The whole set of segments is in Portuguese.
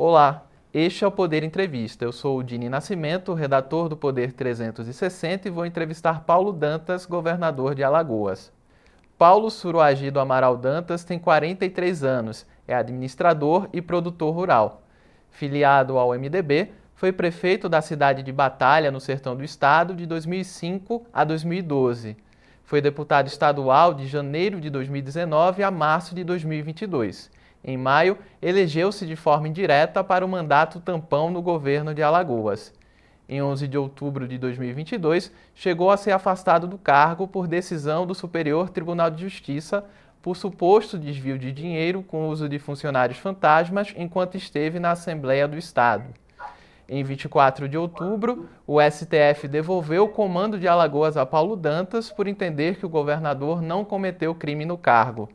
Olá, este é o Poder Entrevista. Eu sou o Dini Nascimento, redator do Poder 360 e vou entrevistar Paulo Dantas, governador de Alagoas. Paulo Suruagido Amaral Dantas tem 43 anos, é administrador e produtor rural. Filiado ao MDB, foi prefeito da cidade de Batalha, no sertão do estado, de 2005 a 2012. Foi deputado estadual de janeiro de 2019 a março de 2022 em maio, elegeu-se de forma indireta para o mandato tampão no governo de Alagoas. Em 11 de outubro de 2022, chegou a ser afastado do cargo por decisão do Superior Tribunal de Justiça por suposto desvio de dinheiro com uso de funcionários fantasmas enquanto esteve na Assembleia do Estado. Em 24 de outubro, o STF devolveu o comando de Alagoas a Paulo Dantas por entender que o governador não cometeu crime no cargo.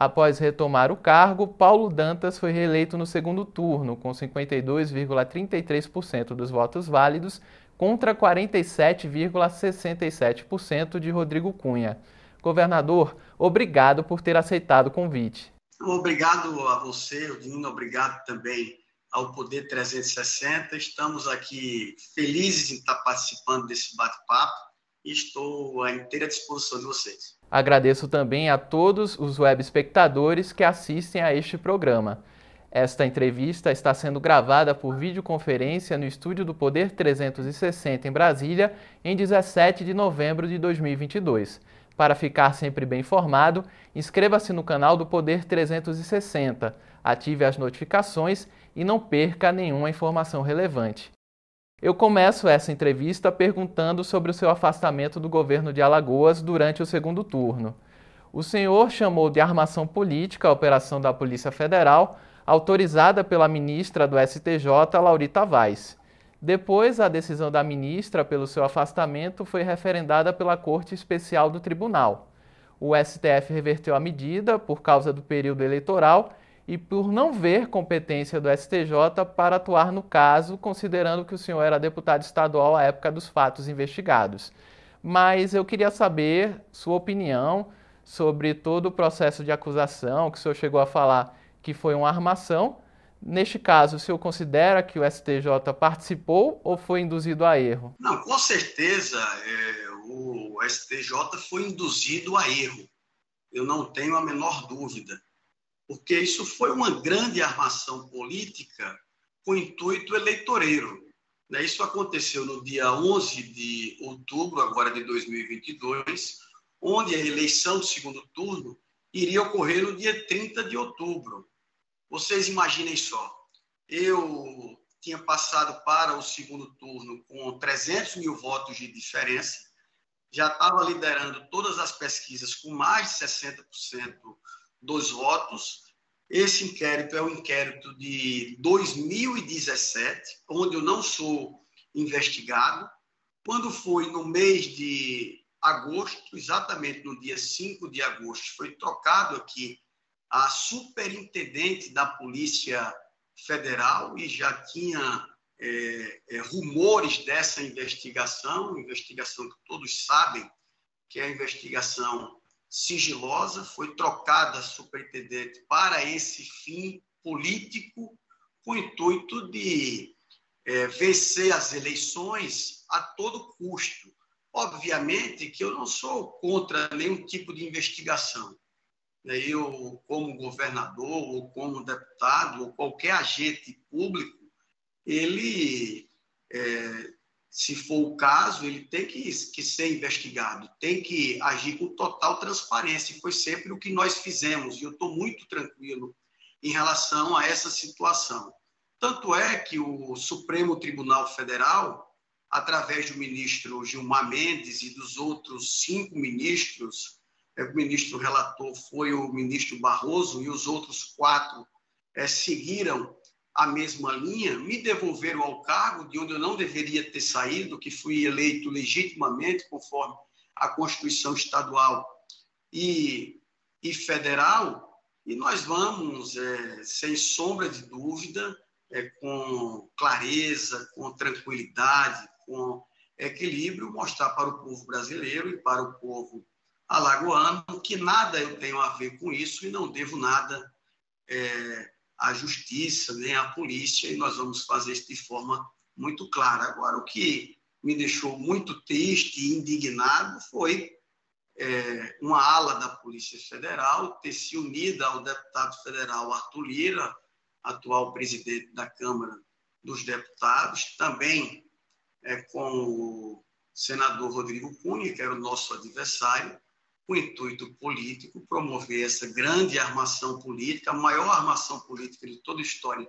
Após retomar o cargo, Paulo Dantas foi reeleito no segundo turno, com 52,33% dos votos válidos, contra 47,67% de Rodrigo Cunha. Governador, obrigado por ter aceitado o convite. Obrigado a você, Dino, obrigado também ao Poder 360. Estamos aqui felizes em estar participando desse bate-papo estou à inteira disposição de vocês. Agradeço também a todos os web espectadores que assistem a este programa. Esta entrevista está sendo gravada por videoconferência no estúdio do Poder 360 em Brasília, em 17 de novembro de 2022. Para ficar sempre bem informado, inscreva-se no canal do Poder 360, ative as notificações e não perca nenhuma informação relevante. Eu começo essa entrevista perguntando sobre o seu afastamento do governo de Alagoas durante o segundo turno. O senhor chamou de armação política a operação da Polícia Federal, autorizada pela ministra do STJ, Laurita Vaz. Depois, a decisão da ministra pelo seu afastamento foi referendada pela Corte Especial do Tribunal. O STF reverteu a medida por causa do período eleitoral e por não ver competência do STJ para atuar no caso, considerando que o senhor era deputado estadual à época dos fatos investigados. Mas eu queria saber sua opinião sobre todo o processo de acusação, que o senhor chegou a falar que foi uma armação. Neste caso, o senhor considera que o STJ participou ou foi induzido a erro? Não, com certeza é, o STJ foi induzido a erro. Eu não tenho a menor dúvida porque isso foi uma grande armação política com intuito eleitoreiro. Né? Isso aconteceu no dia 11 de outubro, agora de 2022, onde a eleição do segundo turno iria ocorrer no dia 30 de outubro. Vocês imaginem só, eu tinha passado para o segundo turno com 300 mil votos de diferença, já estava liderando todas as pesquisas com mais de 60% dos votos. Esse inquérito é um inquérito de 2017, onde eu não sou investigado. Quando foi no mês de agosto, exatamente no dia 5 de agosto, foi trocado aqui a superintendente da Polícia Federal e já tinha é, é, rumores dessa investigação, investigação que todos sabem que é a investigação sigilosa, foi trocada superintendente para esse fim político, com o intuito de é, vencer as eleições a todo custo. Obviamente que eu não sou contra nenhum tipo de investigação. Eu, como governador, ou como deputado, ou qualquer agente público, ele é, se for o caso, ele tem que, que ser investigado, tem que agir com total transparência, foi sempre o que nós fizemos, e eu estou muito tranquilo em relação a essa situação. Tanto é que o Supremo Tribunal Federal, através do ministro Gilmar Mendes e dos outros cinco ministros, é, o ministro relator foi o ministro Barroso, e os outros quatro é, seguiram a mesma linha, me devolveram ao cargo de onde eu não deveria ter saído, que fui eleito legitimamente, conforme a Constituição Estadual e, e Federal, e nós vamos, é, sem sombra de dúvida, é, com clareza, com tranquilidade, com equilíbrio, mostrar para o povo brasileiro e para o povo alagoano que nada eu tenho a ver com isso e não devo nada é, a justiça, nem a polícia, e nós vamos fazer isso de forma muito clara. Agora, o que me deixou muito triste e indignado foi é, uma ala da Polícia Federal ter se unido ao deputado federal Arthur Lira, atual presidente da Câmara dos Deputados, também é, com o senador Rodrigo Cunha, que era o nosso adversário, com intuito político, promover essa grande armação política, a maior armação política de toda a história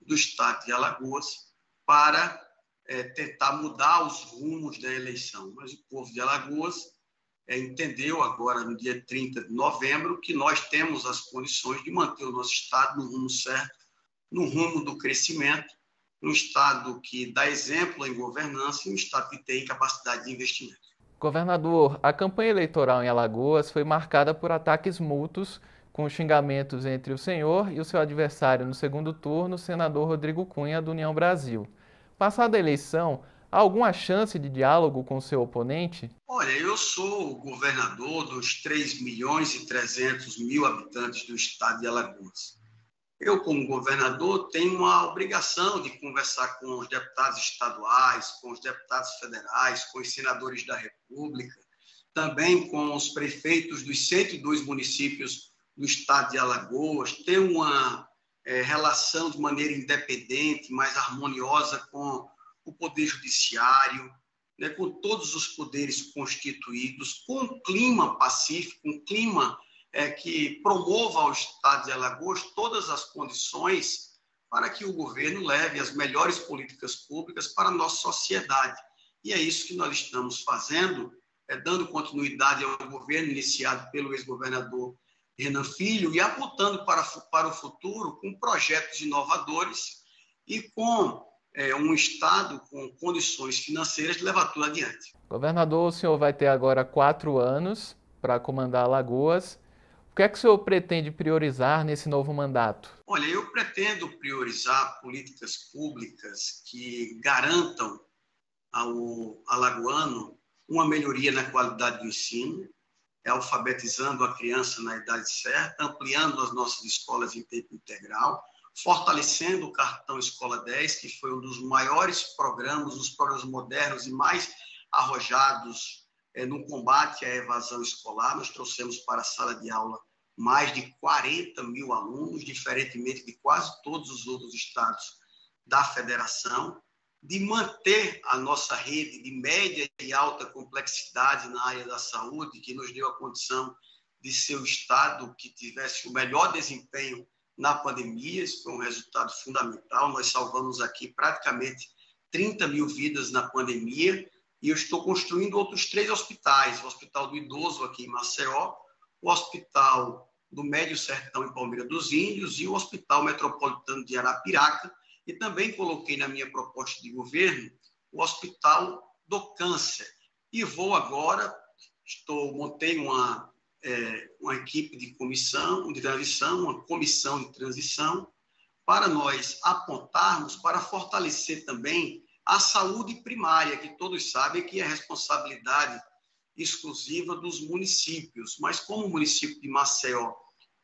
do Estado de Alagoas, para é, tentar mudar os rumos da eleição. Mas o povo de Alagoas é, entendeu agora, no dia 30 de novembro, que nós temos as condições de manter o nosso Estado no rumo certo, no rumo do crescimento, um Estado que dá exemplo em governança e um Estado que tem capacidade de investimento. Governador, a campanha eleitoral em Alagoas foi marcada por ataques mútuos, com xingamentos entre o senhor e o seu adversário no segundo turno, o senador Rodrigo Cunha, do União Brasil. Passada a eleição, há alguma chance de diálogo com seu oponente? Olha, eu sou o governador dos 3 milhões e 300 mil habitantes do estado de Alagoas. Eu, como governador, tenho uma obrigação de conversar com os deputados estaduais, com os deputados federais, com os senadores da República, também com os prefeitos dos 102 municípios do estado de Alagoas, ter uma é, relação de maneira independente, mais harmoniosa com o Poder Judiciário, né, com todos os poderes constituídos, com um clima pacífico, um clima é, que promova ao Estado de Alagoas todas as condições para que o governo leve as melhores políticas públicas para a nossa sociedade. E é isso que nós estamos fazendo, é, dando continuidade ao governo iniciado pelo ex-governador Renan Filho e apontando para, para o futuro com projetos inovadores e com é, um Estado com condições financeiras de levar tudo adiante. Governador, o senhor vai ter agora quatro anos para comandar Alagoas. O que é que o senhor pretende priorizar nesse novo mandato? Olha, eu pretendo priorizar políticas públicas que garantam ao alagoano uma melhoria na qualidade do ensino, alfabetizando a criança na idade certa, ampliando as nossas escolas em tempo integral, fortalecendo o cartão Escola 10, que foi um dos maiores programas, os programas modernos e mais arrojados é, no combate à evasão escolar. Nós trouxemos para a sala de aula mais de 40 mil alunos, diferentemente de quase todos os outros estados da federação, de manter a nossa rede de média e alta complexidade na área da saúde, que nos deu a condição de ser o estado que tivesse o melhor desempenho na pandemia. Isso foi um resultado fundamental. Nós salvamos aqui praticamente 30 mil vidas na pandemia e eu estou construindo outros três hospitais: o Hospital do Idoso aqui em Maceió, o Hospital do Médio Sertão em Palmeira dos Índios e o Hospital Metropolitano de Arapiraca. E também coloquei na minha proposta de governo o Hospital do Câncer. E vou agora, estou montei uma, é, uma equipe de comissão de transição, uma comissão de transição, para nós apontarmos para fortalecer também a saúde primária, que todos sabem que é responsabilidade exclusiva dos municípios. Mas como o município de Maceió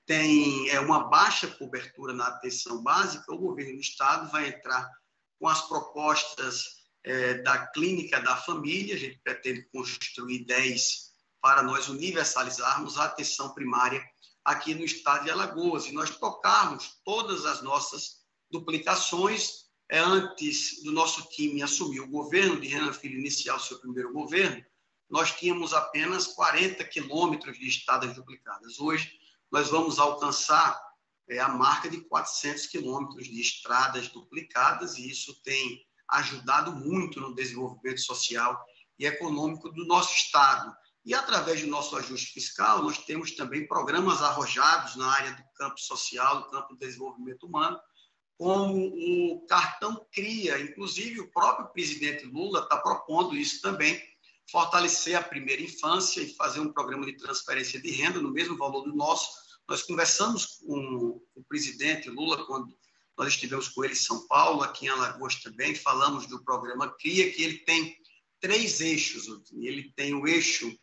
tem é, uma baixa cobertura na atenção básica, o governo do estado vai entrar com as propostas é, da clínica da família, a gente pretende construir 10 para nós universalizarmos a atenção primária aqui no estado de Alagoas e nós tocarmos todas as nossas duplicações é, antes do nosso time assumir o governo, de Renan Filho iniciar o seu primeiro governo, nós tínhamos apenas 40 quilômetros de estradas duplicadas. Hoje, nós vamos alcançar é, a marca de 400 quilômetros de estradas duplicadas, e isso tem ajudado muito no desenvolvimento social e econômico do nosso Estado. E através do nosso ajuste fiscal, nós temos também programas arrojados na área do campo social, do campo do desenvolvimento humano, como o cartão CRIA. Inclusive, o próprio presidente Lula está propondo isso também, fortalecer a primeira infância e fazer um programa de transferência de renda no mesmo valor do nosso. Nós conversamos com o presidente Lula quando nós estivemos com ele em São Paulo, aqui em Alagoas também, falamos do programa CRIA, que ele tem três eixos. Ele tem o eixo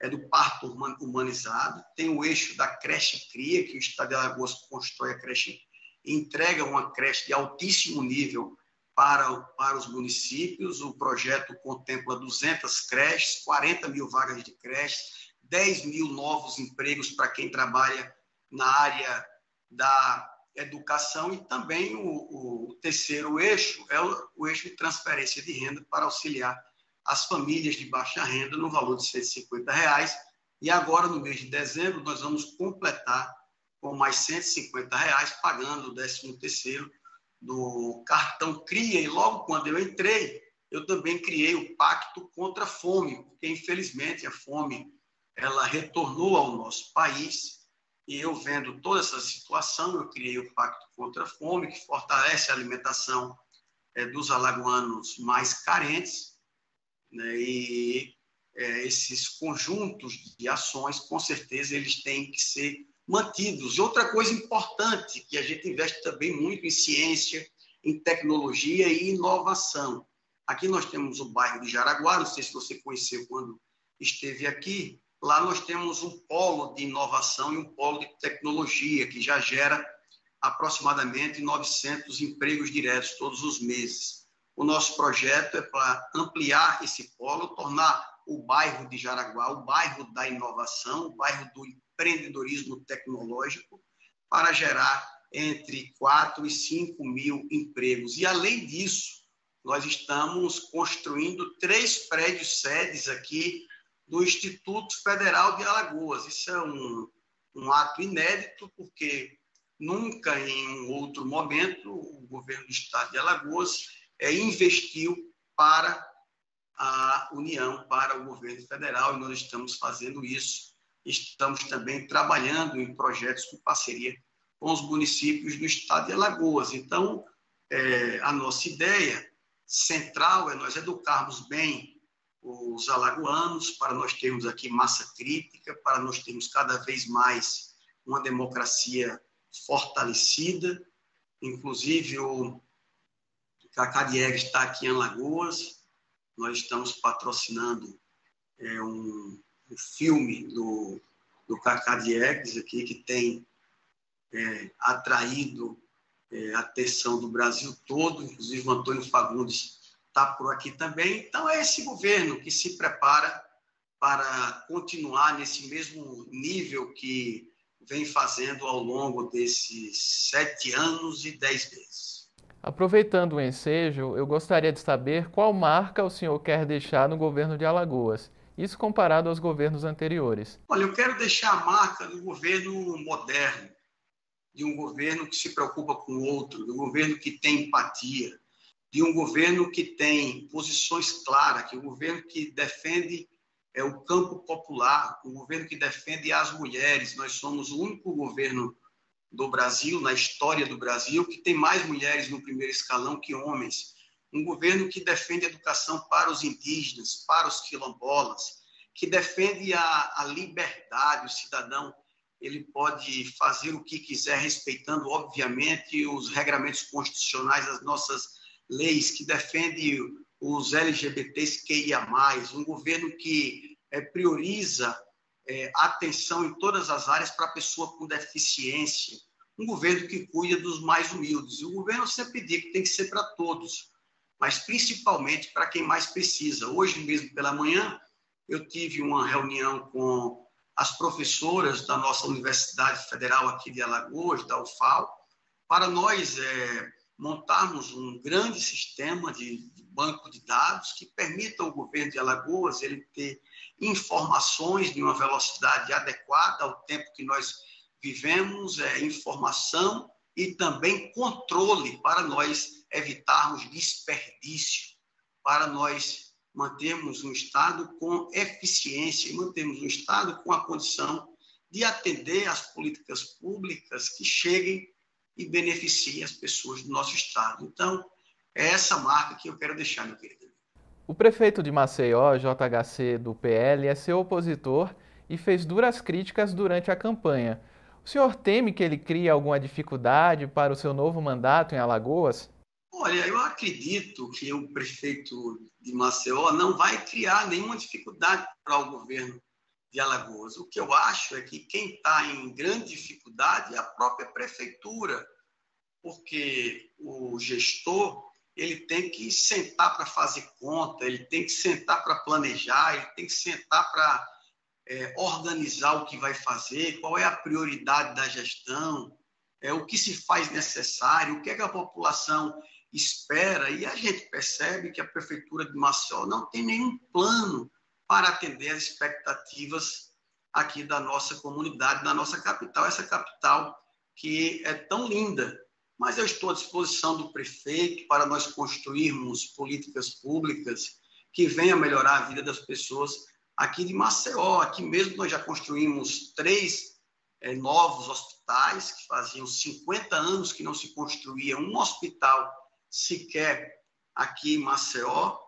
é do parto humanizado, tem o eixo da creche CRIA, que o Estado de Alagoas constrói a creche entrega uma creche de altíssimo nível para, para os municípios. O projeto contempla 200 creches, 40 mil vagas de creches, 10 mil novos empregos para quem trabalha na área da educação e também o, o terceiro eixo é o, o, eixo de transferência de renda para auxiliar as famílias de baixa renda no valor de 150 reais. E agora, no mês de dezembro, nós vamos completar com mais 150 reais, pagando o 13 terceiro do cartão CRIA. E logo quando eu entrei, eu também criei o Pacto contra a Fome, porque infelizmente a fome ela retornou ao nosso país e eu vendo toda essa situação, eu criei o Pacto contra a Fome, que fortalece a alimentação é, dos alagoanos mais carentes, né? e é, esses conjuntos de ações, com certeza, eles têm que ser mantidos. Outra coisa importante, que a gente investe também muito em ciência, em tecnologia e inovação. Aqui nós temos o bairro de Jaraguá, não sei se você conheceu quando esteve aqui, Lá nós temos um polo de inovação e um polo de tecnologia que já gera aproximadamente 900 empregos diretos todos os meses. O nosso projeto é para ampliar esse polo, tornar o bairro de Jaraguá o bairro da inovação, o bairro do empreendedorismo tecnológico, para gerar entre 4 e 5 mil empregos. E, além disso, nós estamos construindo três prédios sedes aqui do Instituto Federal de Alagoas. Isso é um, um ato inédito, porque nunca em um outro momento o governo do estado de Alagoas é, investiu para a União, para o governo federal, e nós estamos fazendo isso. Estamos também trabalhando em projetos com parceria com os municípios do estado de Alagoas. Então, é, a nossa ideia central é nós educarmos bem os alagoanos, para nós termos aqui massa crítica, para nós termos cada vez mais uma democracia fortalecida. Inclusive, o Cacá Diegues está aqui em Alagoas, nós estamos patrocinando é, um, um, filme do, do Cacá Diegues aqui, que tem é, atraído é, a atenção do Brasil todo, inclusive o Antônio Fagundes está por aqui também. Então, é esse governo que se prepara para continuar nesse mesmo nível que vem fazendo ao longo desses sete anos e dez meses. Aproveitando o ensejo, eu gostaria de saber qual marca o senhor quer deixar no governo de Alagoas, isso comparado aos governos anteriores. Olha, eu quero deixar a marca do governo moderno, de um governo que se preocupa com o outro, de um governo que tem empatia, de um governo que tem posições claras, que é um governo que defende é, o campo popular, um governo que defende as mulheres. Nós somos o único governo do Brasil, na história do Brasil, que tem mais mulheres no primeiro escalão que homens. Um governo que defende a educação para os indígenas, para os quilombolas, que defende a, a liberdade, o cidadão ele pode fazer o que quiser, respeitando, obviamente, os regramentos constitucionais, as nossas leis que defende os LGBTs que ia mais, um governo que é, prioriza é, atenção em todas as áreas para a pessoa com deficiência, um governo que cuida dos mais humildes. E o governo sempre diz que tem que ser para todos, mas principalmente para quem mais precisa. Hoje mesmo pela manhã eu tive uma reunião com as professoras da nossa Universidade Federal aqui de Alagoas, da UFAL, para nós é, montarmos um grande sistema de, de, banco de dados que permita ao governo de Alagoas ele ter informações de uma velocidade adequada ao tempo que nós vivemos, é, informação e também controle para nós evitarmos desperdício, para nós mantermos um Estado com eficiência e mantermos um Estado com a condição de atender às políticas públicas que cheguem e beneficie as pessoas do nosso estado. Então, é essa marca que eu quero deixar, meu querido. O prefeito de Maceió, JHC do PL, é seu opositor e fez duras críticas durante a campanha. O senhor teme que ele crie alguma dificuldade para o seu novo mandato em Alagoas? Olha, eu acredito que o prefeito de Maceió não vai criar nenhuma dificuldade para o governo de Alagoas. O que eu acho é que quem está em grande dificuldade é a própria prefeitura, porque o gestor ele tem que sentar para fazer conta, ele tem que sentar para planejar, ele tem que sentar para é, organizar o que vai fazer, qual é a prioridade da gestão, é, o que se faz necessário, o que, é que a população espera, e a gente percebe que a Prefeitura de Maceió não tem nenhum plano para atender as expectativas aqui da nossa comunidade, da nossa capital, essa capital que é tão linda. Mas eu estou à disposição do prefeito para nós construirmos políticas públicas que venham melhorar a vida das pessoas aqui de Maceió. Aqui mesmo nós já construímos três é, novos hospitais, que faziam 50 anos que não se construía um hospital sequer aqui em Maceió.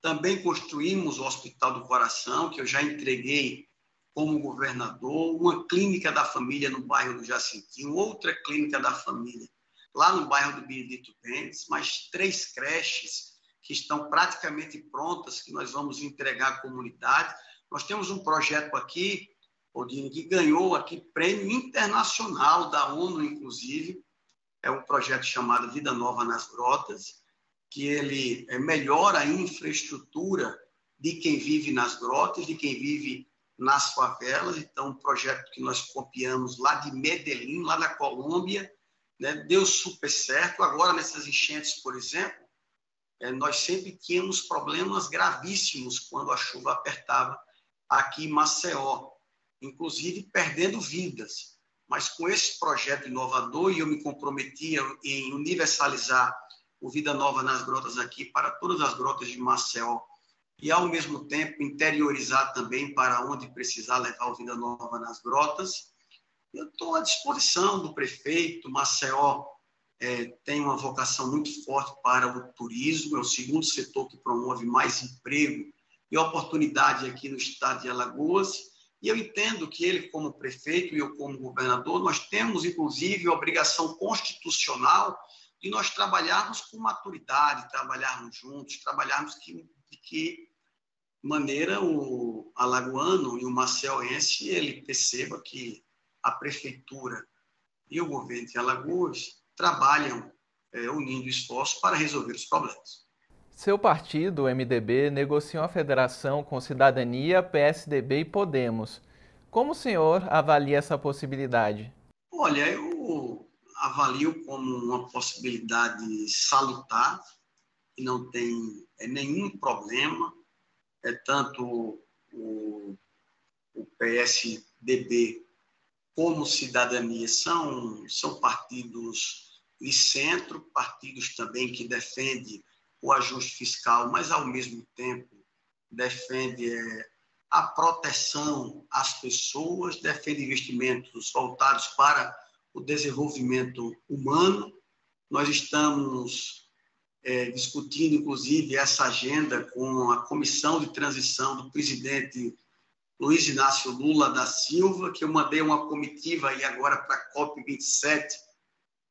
Também construímos o Hospital do Coração, que eu já entreguei como governador, uma clínica da família no bairro do Jacintinho, outra clínica da família lá no bairro do Benedito Mendes, mais três creches que estão praticamente prontas, que nós vamos entregar à comunidade. Nós temos um projeto aqui, Odine, que ganhou aqui prêmio internacional da ONU, inclusive, é um projeto chamado Vida Nova nas Grotas, que ele é, melhora a infraestrutura de quem vive nas grotas, de quem vive nas favelas. Então, um projeto que nós copiamos lá de Medellín, lá na Colômbia, né? deu super certo. Agora, nessas enchentes, por exemplo, é, nós sempre tínhamos problemas gravíssimos quando a chuva apertava aqui em Maceió, inclusive perdendo vidas mas com esse projeto inovador, e eu me comprometia em universalizar o Vida Nova nas Grotas aqui para todas as grotas de Maceió, e ao mesmo tempo interiorizar também para onde precisar levar o Vida Nova nas Grotas. Eu estou à disposição do prefeito. Maceió é, tem uma vocação muito forte para o turismo, é o segundo setor que promove mais emprego e oportunidade aqui no estado de Alagoas. E eu entendo que ele, como prefeito e eu, como governador, nós temos, inclusive, a obrigação constitucional de nós trabalharmos com maturidade, trabalharmos juntos, trabalharmos que, de que maneira o alagoano e o maceoense ele perceba que a prefeitura e o governo de Alagoas trabalham é, unindo esforços para resolver os problemas. Seu partido, o MDB, negociou a federação com Cidadania, PSDB e Podemos. Como o senhor avalia essa possibilidade? Olha, eu avalio como uma possibilidade salutar, e não tem é, nenhum problema. É tanto o, o PSDB como Cidadania são, são partidos de centro, partidos também que defendem o ajuste fiscal, mas ao mesmo tempo defende é, a proteção às pessoas, defende investimentos voltados para o desenvolvimento humano. Nós estamos é, discutindo, inclusive, essa agenda com a comissão de transição do presidente Luiz Inácio Lula da Silva, que eu mandei uma comitiva aí agora para a COP27,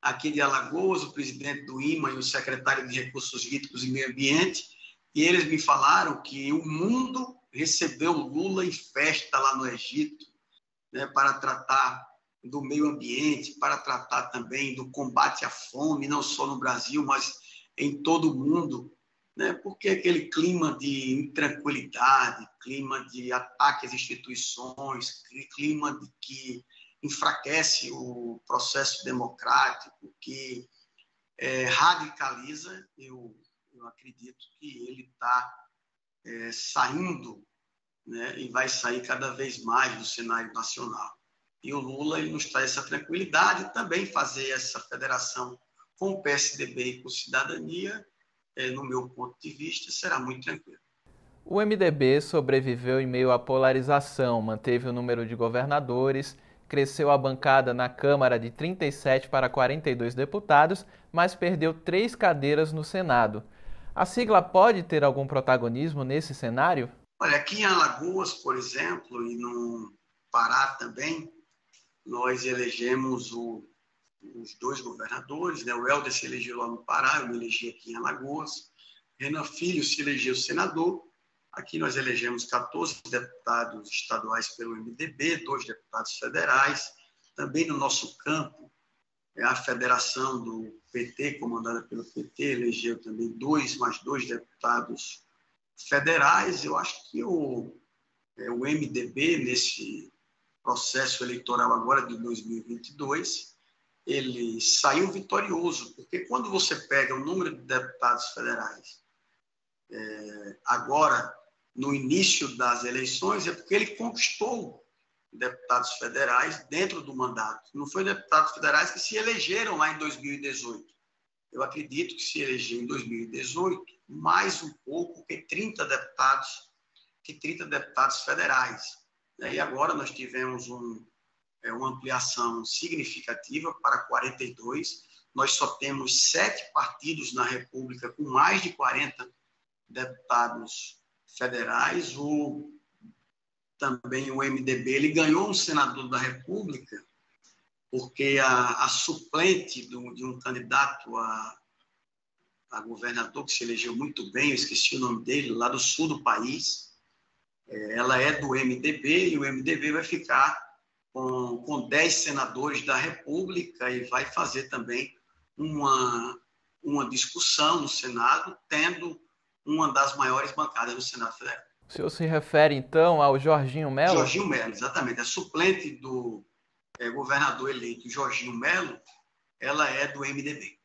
aqui de Alagoas, o presidente do IMA e o secretário de Recursos Hídricos e Meio Ambiente, e eles me falaram que o mundo recebeu Lula em festa lá no Egito, né, para tratar do meio ambiente, para tratar também do combate à fome, não só no Brasil, mas em todo o mundo, né, porque aquele clima de intranquilidade, clima de ataque às instituições, clima de que enfraquece o processo democrático, que é, radicaliza, eu, eu acredito que ele está é, saindo né, e vai sair cada vez mais do cenário nacional. E o Lula ele nos traz essa tranquilidade também fazer essa federação com o PSDB e com cidadania, é, no meu ponto de vista, será muito tranquilo. O MDB sobreviveu em meio à polarização, manteve o número de governadores cresceu a bancada na Câmara de 37 para 42 deputados, mas perdeu três cadeiras no Senado. A sigla pode ter algum protagonismo nesse cenário? Olha, aqui em Alagoas, por exemplo, e no Pará também, nós elegemos o, os dois governadores, né? o Helder se elegeu lá no Pará, eu me elegi aqui em Alagoas, Renan Filho se elegeu senador, Aqui nós elegemos 14 deputados estaduais pelo MDB, dois deputados federais. Também no nosso campo, a federação do PT, comandada pelo PT, elegeu também dois mais dois deputados federais. Eu acho que o, é, o MDB, nesse processo eleitoral agora de 2022, ele saiu vitorioso, porque quando você pega o número de deputados federais é, agora, no início das eleições, é porque ele conquistou deputados federais dentro do mandato. Não foi deputados federais que se elegeram lá em 2018. Eu acredito que se elegeu em 2018 mais um pouco que 30 deputados, que 30 deputados federais. E agora nós tivemos um, é, uma ampliação significativa para 42. Nós só temos sete partidos na República com mais de 40 deputados federais. O, também o MDB ele ganhou um senador da República porque a, a suplente do, de um candidato a, a governador que se elegeu muito bem, eu esqueci o nome dele, lá do sul do país, é, ela é do MDB e o MDB vai ficar com, com 10 senadores da República e vai fazer também uma, uma discussão no Senado, tendo uma das maiores bancadas do Senado Federal. O senhor se refere, então, ao Jorginho Melo? Jorginho Melo, exatamente. A suplente do é, governador eleito Jorginho Melo, ela é do MDB.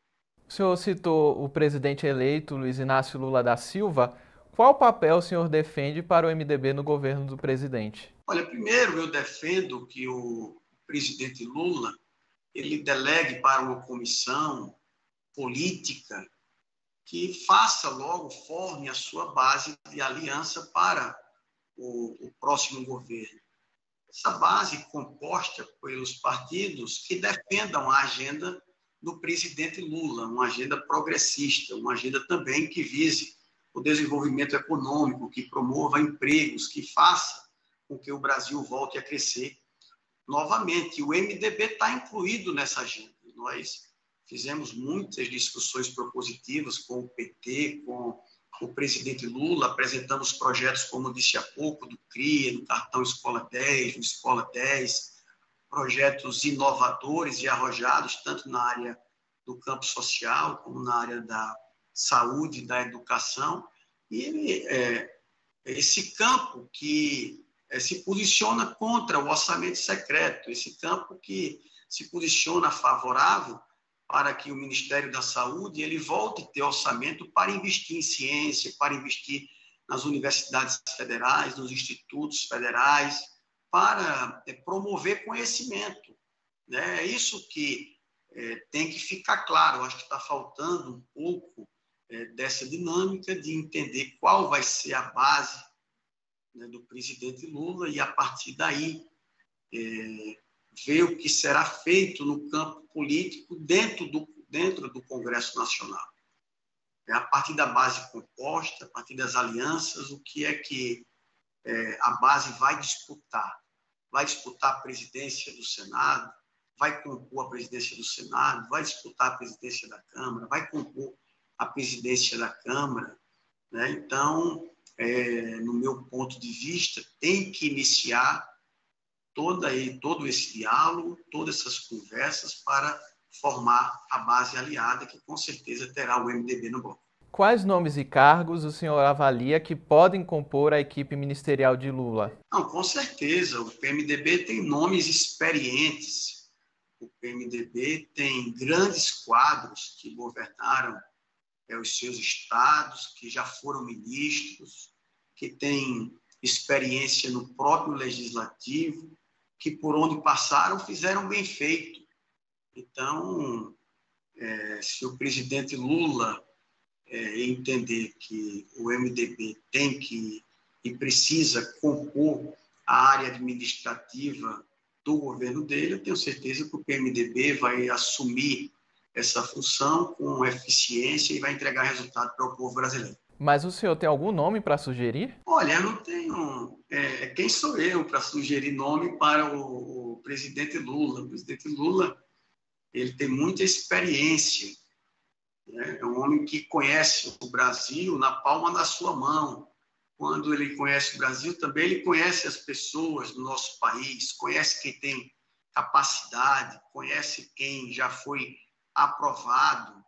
O senhor citou o presidente eleito Luiz Inácio Lula da Silva. Qual papel o senhor defende para o MDB no governo do presidente? Olha, primeiro eu defendo que o presidente Lula ele delegue para uma comissão política que faça logo, forme a sua base de aliança para o, o próximo governo. Essa base composta pelos partidos que defendam a agenda do presidente Lula, uma agenda progressista, uma agenda também que vise o desenvolvimento econômico, que promova empregos, que faça com que o Brasil volte a crescer novamente. O MDB está incluído nessa agenda. Nós fizemos muitas discussões propositivas com o PT, com o presidente Lula, apresentamos projetos, como disse há pouco, do CRIA, do Cartão Escola 10, do Escola 10, projetos inovadores e arrojados, tanto na área do campo social, como na área da saúde, da educação, e é, esse campo que é, se posiciona contra o orçamento secreto, esse campo que se posiciona favorável para que o Ministério da Saúde ele volte a ter orçamento para investir em ciência, para investir nas universidades federais, nos institutos federais, para é, promover conhecimento. Né? É isso que é, tem que ficar claro. Acho que está faltando um pouco é, dessa dinâmica de entender qual vai ser a base né, do presidente Lula e, a partir daí, é, ver o que será feito no campo político dentro do, dentro do Congresso Nacional. É a partir da base composta, a partir das alianças, o que é que é, a base vai disputar. Vai disputar a presidência do Senado, vai compor a presidência do Senado, vai disputar a presidência da Câmara, vai compor a presidência da Câmara. Né? Então, é, no meu ponto de vista, tem que iniciar toda aí, todo esse diálogo, todas essas conversas para formar a base aliada que com certeza terá o MDB no bloco. Quais nomes e cargos o senhor avalia que podem compor a equipe ministerial de Lula? Não, com certeza. O PMDB tem nomes experientes. O PMDB tem grandes quadros que governaram é, os seus estados, que já foram ministros, que têm experiência no próprio legislativo, que por onde passaram fizeram bem feito. Então, é, se o presidente Lula é, entender que o MDB tem que e precisa compor a área administrativa do governo dele, eu tenho certeza que o PMDB vai assumir essa função com eficiência e vai entregar resultado para o povo brasileiro. Mas o senhor tem algum nome para sugerir? Olha, eu não tenho. É, quem sou eu para sugerir nome para o, o, presidente Lula? O presidente Lula ele tem muita experiência. Né? É um homem que conhece o Brasil na palma da sua mão. Quando ele conhece o Brasil, também ele conhece as pessoas do nosso país, conhece quem tem capacidade, conhece quem já foi aprovado.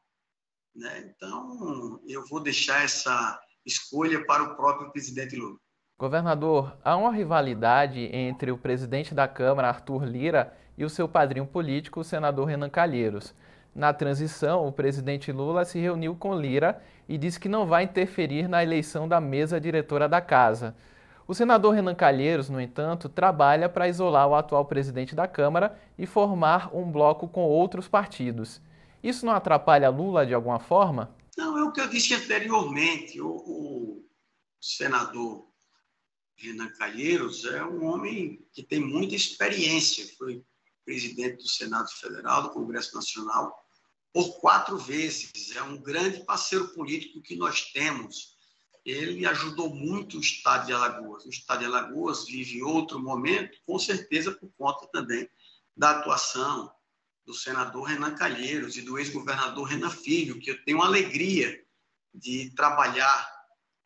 Né? Então, eu vou deixar essa escolha para o próprio presidente Lula. Governador, há uma rivalidade entre o presidente da Câmara, Arthur Lira, e o seu padrinho político, o senador Renan Calheiros. Na transição, o presidente Lula se reuniu com Lira e disse que não vai interferir na eleição da mesa diretora da casa. O senador Renan Calheiros, no entanto, trabalha para isolar o atual presidente da Câmara e formar um bloco com outros partidos. Isso não atrapalha Lula de alguma forma? Não, é o que eu disse anteriormente. O, o senador Renan Calheiros é um homem que tem muita experiência. Foi presidente do Senado Federal, do Congresso Nacional, por quatro vezes. É um grande parceiro político que nós temos. Ele ajudou muito o Estado de Alagoas. O Estado de Alagoas vive outro momento, com certeza por conta também da atuação do senador Renan Calheiros e do ex-governador Renan Filho, que eu tenho alegria de trabalhar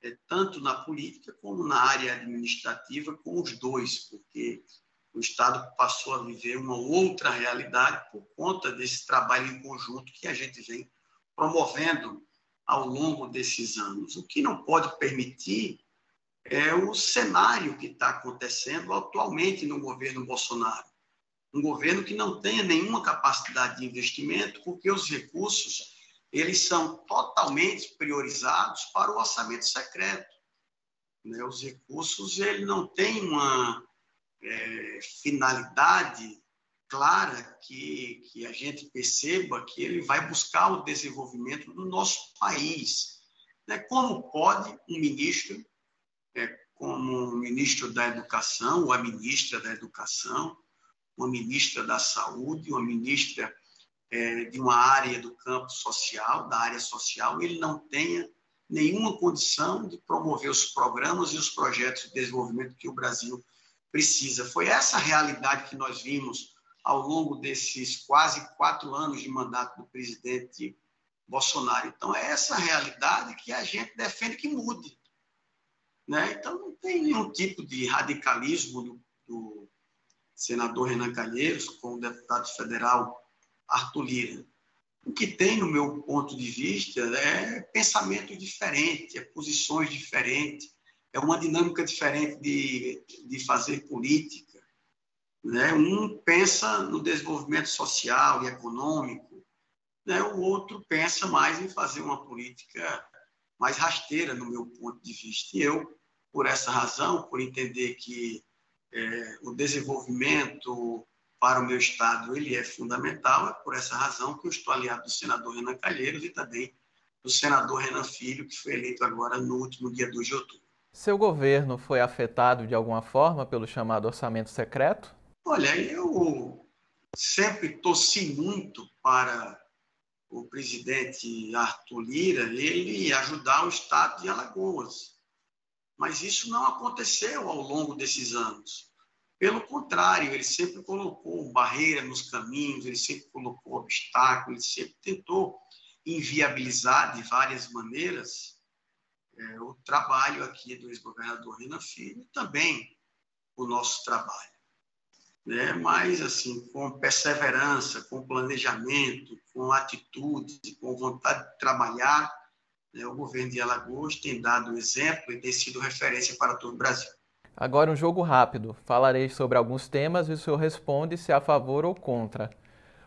é, tanto na política como na área administrativa com os dois, porque o Estado passou a viver uma outra realidade por conta desse trabalho em conjunto que a gente vem promovendo ao longo desses anos. O que não pode permitir é o cenário que está acontecendo atualmente no governo Bolsonaro. Um governo que não tenha nenhuma capacidade de investimento, porque os recursos eles são totalmente priorizados para o orçamento secreto. Né? Os recursos ele não tem uma é, finalidade clara que, que a gente perceba que ele vai buscar o desenvolvimento do nosso país. Né? Como pode um ministro, é, como o ministro da Educação, ou a ministra da Educação, uma ministra da Saúde, uma ministra é, de uma área do campo social, da área social, ele não tenha nenhuma condição de promover os programas e os projetos de desenvolvimento que o Brasil precisa. Foi essa realidade que nós vimos ao longo desses quase quatro anos de mandato do presidente Bolsonaro. Então, é essa realidade que a gente defende que mude. Né? Então, não tem nenhum tipo de radicalismo do, senador Renan Calheiros com o deputado federal Arthur Lira. O que tem, no meu ponto de vista, é pensamento diferente, é posições diferentes, é uma dinâmica diferente de, de fazer política. Né? Um pensa no desenvolvimento social e econômico, né? o outro pensa mais em fazer uma política mais rasteira, no meu ponto de vista. E eu, por essa razão, por entender que é, o desenvolvimento para o meu Estado ele é fundamental, é por essa razão que eu estou aliado do senador Renan Calheiros e também do senador Renan Filho, que foi eleito agora no último dia 2 de outubro. Seu governo foi afetado de alguma forma pelo chamado orçamento secreto? Olha, eu sempre torci muito para o presidente Arthur Lira ele ajudar o estado de Alagoas. Mas isso não aconteceu ao longo desses anos. Pelo contrário, ele sempre colocou barreira nos caminhos, ele sempre colocou obstáculos, ele sempre tentou inviabilizar de várias maneiras é, o trabalho aqui do ex-governador Renan Filho e também o nosso trabalho. Né? Mas, assim, com perseverança, com planejamento, com atitude, com vontade de trabalhar? O governo de Alagoas tem dado exemplo e tem sido referência para todo o Brasil. Agora, um jogo rápido. Falarei sobre alguns temas e o senhor responde se é a favor ou contra.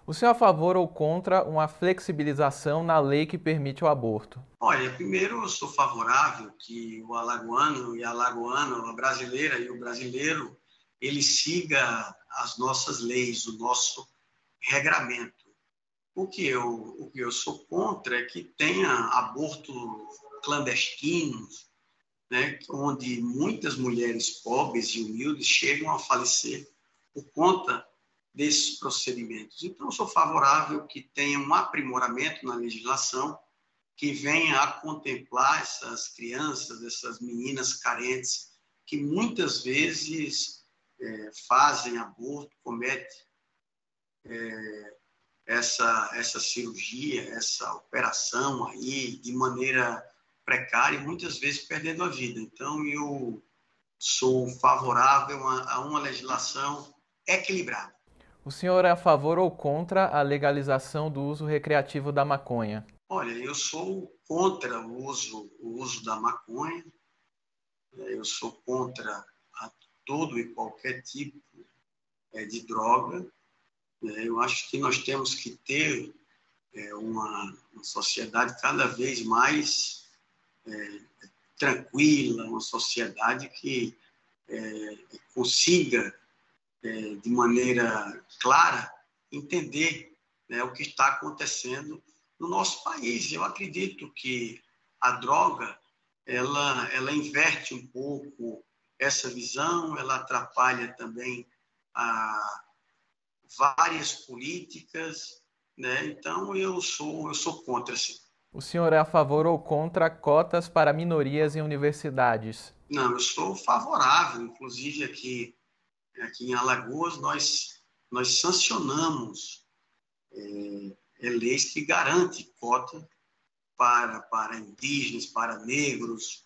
O senhor é a favor ou contra uma flexibilização na lei que permite o aborto? Olha, primeiro eu sou favorável que o alagoano e a alagoana, a brasileira e o brasileiro, ele siga as nossas leis, o nosso regramento. O que eu, o que eu sou contra é que tenha aborto clandestinos, né, onde muitas mulheres pobres e humildes chegam a falecer por conta desses procedimentos. Então, sou favorável que tenha um aprimoramento na legislação que venha a contemplar essas crianças, essas meninas carentes, que muitas vezes é, fazem aborto, cometem é, essa, essa cirurgia, essa operação aí de maneira precária, muitas vezes perdendo a vida. Então, eu sou favorável a, a uma legislação equilibrada. O senhor é a favor ou contra a legalização do uso recreativo da maconha? Olha, eu sou contra o uso, o uso da maconha, eu sou contra todo e qualquer tipo é, de droga. É, eu acho que nós temos que ter é, uma, sociedade cada vez mais é, tranquila, uma sociedade que consiga, de maneira clara, entender né, o que está acontecendo no nosso país. Eu acredito que a droga ela, ela inverte um pouco essa visão, ela atrapalha também a várias políticas, né? Então eu sou eu sou contra sim. O senhor é a favor ou contra cotas para minorias em universidades? Não, eu sou favorável, inclusive aqui aqui em Alagoas nós nós sancionamos é, é leis que garantem cota para, para indígenas, para negros,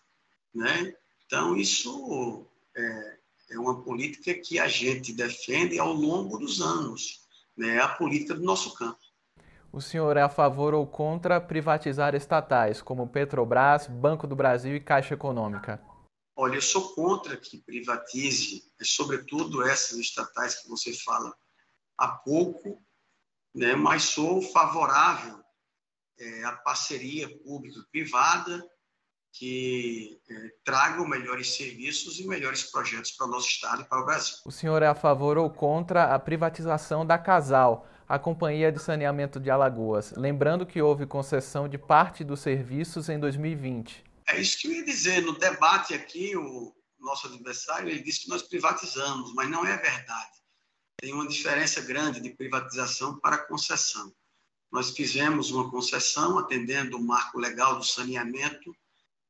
né? Então, isso é, é uma política que a gente defende ao longo dos anos, né? É a política do nosso campo. O senhor é a favor ou contra privatizar estatais, como Petrobras, Banco do Brasil e Caixa Econômica? Olha, eu sou contra que privatize, sobretudo essas estatais que você fala há pouco, né? mas sou favorável é, a parceria público-privada que é, tragam melhores serviços e melhores projetos para o nosso Estado e para o Brasil. O senhor é a favor ou contra a privatização da Casal, a Companhia de Saneamento de Alagoas? Lembrando que houve concessão de parte dos serviços em 2020. É isso que eu ia dizer. No debate aqui, o nosso adversário ele disse que nós privatizamos, mas não é verdade. Tem uma diferença grande de privatização para concessão. Nós fizemos uma concessão atendendo o marco legal do saneamento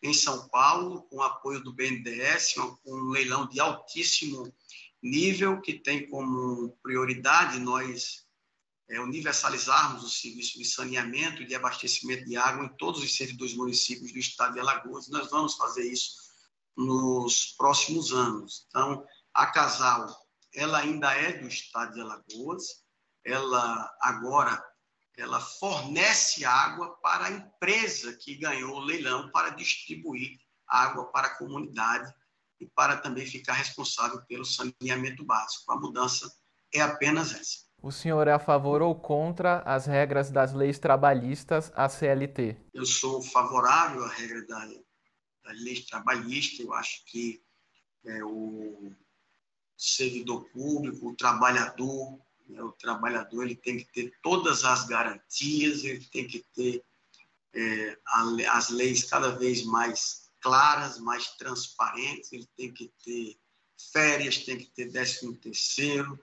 em São Paulo, com apoio do BNDES, um leilão de altíssimo nível, que tem como prioridade nós é, universalizarmos o serviço de saneamento e de abastecimento de água em todos os 102 municípios do estado de Alagoas. Nós vamos fazer isso nos próximos anos. Então, a Casal, ela ainda é do estado de Alagoas, ela agora ela fornece água para a empresa que ganhou o leilão para distribuir água para a comunidade e para também ficar responsável pelo saneamento básico. A mudança é apenas essa. O senhor é a favor ou contra as regras das leis trabalhistas, a CLT? Eu sou favorável à regra da, da lei trabalhista. Eu acho que é, o servidor público, o trabalhador? O trabalhador ele tem que ter todas as garantias, ele tem que ter é, as leis cada vez mais claras, mais transparentes, ele tem que ter férias, tem que ter décimo terceiro,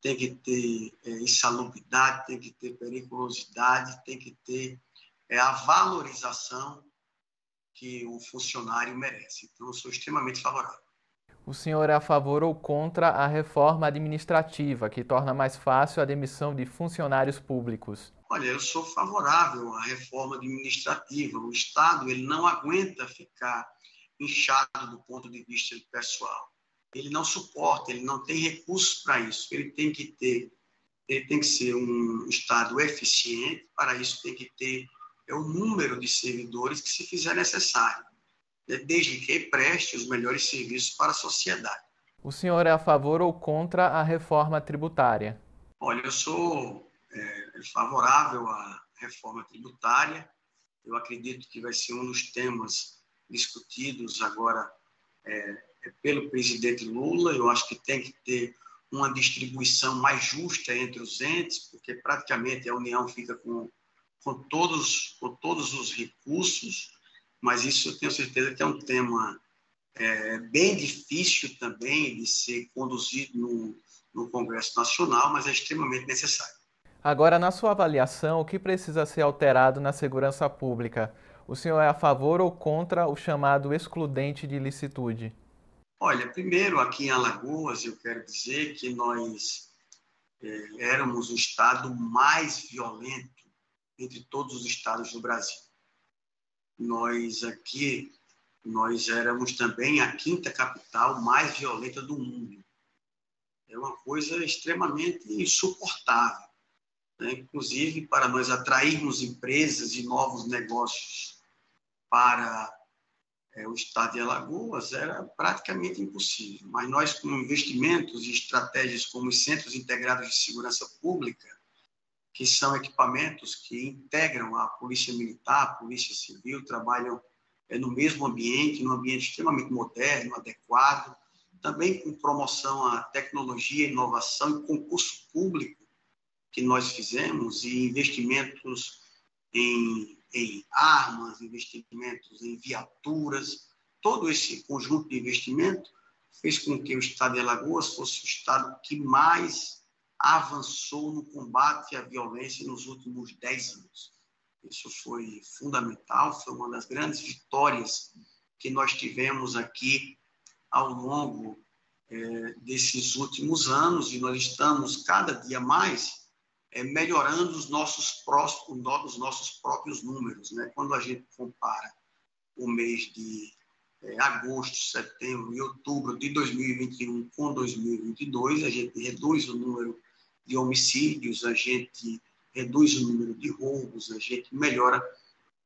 tem que ter é, insalubridade, tem que ter periculosidade, tem que ter é, a valorização que o funcionário merece. Então, eu sou extremamente favorável o senhor é a favor ou contra a reforma administrativa, que torna mais fácil a demissão de funcionários públicos? Olha, eu sou favorável à reforma administrativa. O Estado ele não aguenta ficar inchado do ponto de vista pessoal. Ele não suporta, ele não tem recursos para isso. Ele tem que ter, ele tem que ser um Estado eficiente. Para isso tem que ter é o número de servidores que se fizer necessário desde que preste os melhores serviços para a sociedade. O senhor é a favor ou contra a reforma tributária? Olha, eu sou é, favorável à reforma tributária. Eu acredito que vai ser um dos temas discutidos agora é, é pelo presidente Lula. Eu acho que tem que ter uma distribuição mais justa entre os entes, porque praticamente a União fica com, com, todos, com todos os recursos mas isso eu tenho certeza que é um tema é, bem difícil também de ser conduzido no, no Congresso Nacional, mas é extremamente necessário. Agora, na sua avaliação, o que precisa ser alterado na segurança pública? O senhor é a favor ou contra o chamado excludente de licitude? Olha, primeiro, aqui em Alagoas, eu quero dizer que nós é, éramos o estado mais violento entre todos os estados do Brasil nós aqui, nós éramos também a quinta capital mais violenta do mundo. é uma coisa extremamente insuportável. Né? Inclusive, para nós atrairmos empresas e novos negócios para é, o estado de Alagoas, era praticamente impossível. Mas nós, com investimentos e estratégias como os Centros Integrados de Segurança Pública, que são equipamentos que integram a Polícia Militar, a Polícia Civil, trabalham é, no mesmo ambiente, num ambiente extremamente moderno, adequado, também com promoção à tecnologia, inovação e concurso público que nós fizemos e investimentos em, em armas, investimentos em viaturas, todo esse conjunto de investimento fez com que o estado de Alagoas fosse o estado que mais avançou no combate à violência nos últimos dez anos. Isso foi fundamental, foi uma das grandes vitórias que nós tivemos aqui ao longo é, desses últimos anos e nós estamos cada dia mais é, melhorando os nossos, próximos, os nossos próprios números. Né? Quando a gente compara o mês de é, agosto, setembro e outubro de 2021 com 2022, a gente reduz o número de homicídios, a gente reduz o número de roubos, a gente melhora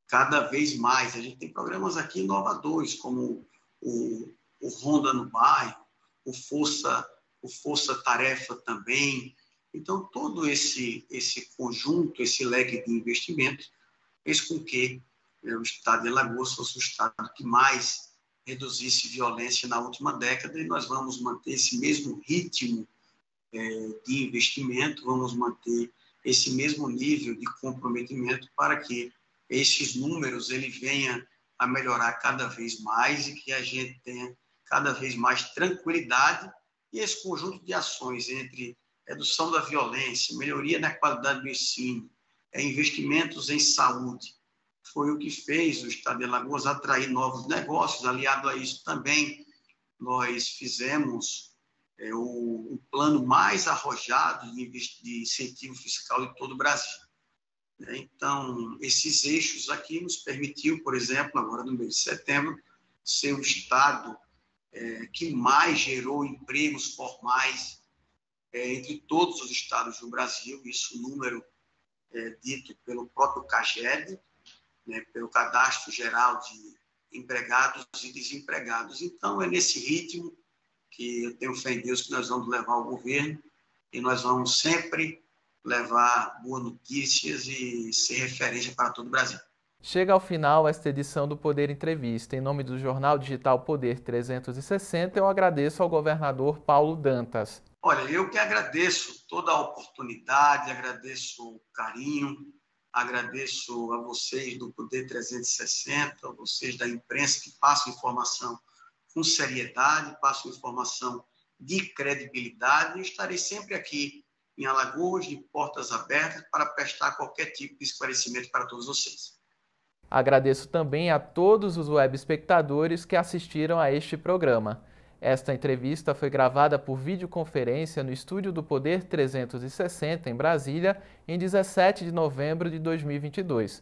cada vez mais. A gente tem programas aqui inovadores, como o, o Ronda no Bairro, o Força, o Força Tarefa também. Então, todo esse, esse conjunto, esse leque de investimentos, fez com que né, o Estado de Alagoas fosse o Estado que mais reduzisse violência na última década e nós vamos manter esse mesmo ritmo é, de investimento, vamos manter esse mesmo nível de comprometimento para que esses números ele venha a melhorar cada vez mais e que a gente tenha cada vez mais tranquilidade e esse conjunto de ações entre redução da violência, melhoria na qualidade do ensino, é, investimentos em saúde, foi o que fez o Estado de Alagoas atrair novos negócios. Aliado a isso também, nós fizemos é, o, o, plano mais arrojado de, de, incentivo fiscal de todo o Brasil. Né? Então, esses eixos aqui nos permitiu, por exemplo, agora no mês de setembro, ser o Estado é, que mais gerou empregos formais é, entre todos os estados do Brasil, isso número é, dito pelo próprio CAGED, né, pelo Cadastro Geral de Empregados e Desempregados. Então, é nesse ritmo que eu tenho fé em Deus que nós vamos levar o governo e nós vamos sempre levar boas notícias e ser referência para todo o Brasil. Chega ao final esta edição do Poder Entrevista. Em nome do jornal digital Poder 360, eu agradeço ao governador Paulo Dantas. Olha, eu que agradeço toda a oportunidade, agradeço o carinho, agradeço a vocês do Poder 360, a vocês da imprensa que passam informação com seriedade, passo informação de credibilidade e estarei sempre aqui em Alagoas, de portas abertas, para prestar qualquer tipo de esclarecimento para todos vocês. Agradeço também a todos os web espectadores que assistiram a este programa. Esta entrevista foi gravada por videoconferência no estúdio do Poder 360 em Brasília em 17 de novembro de 2022.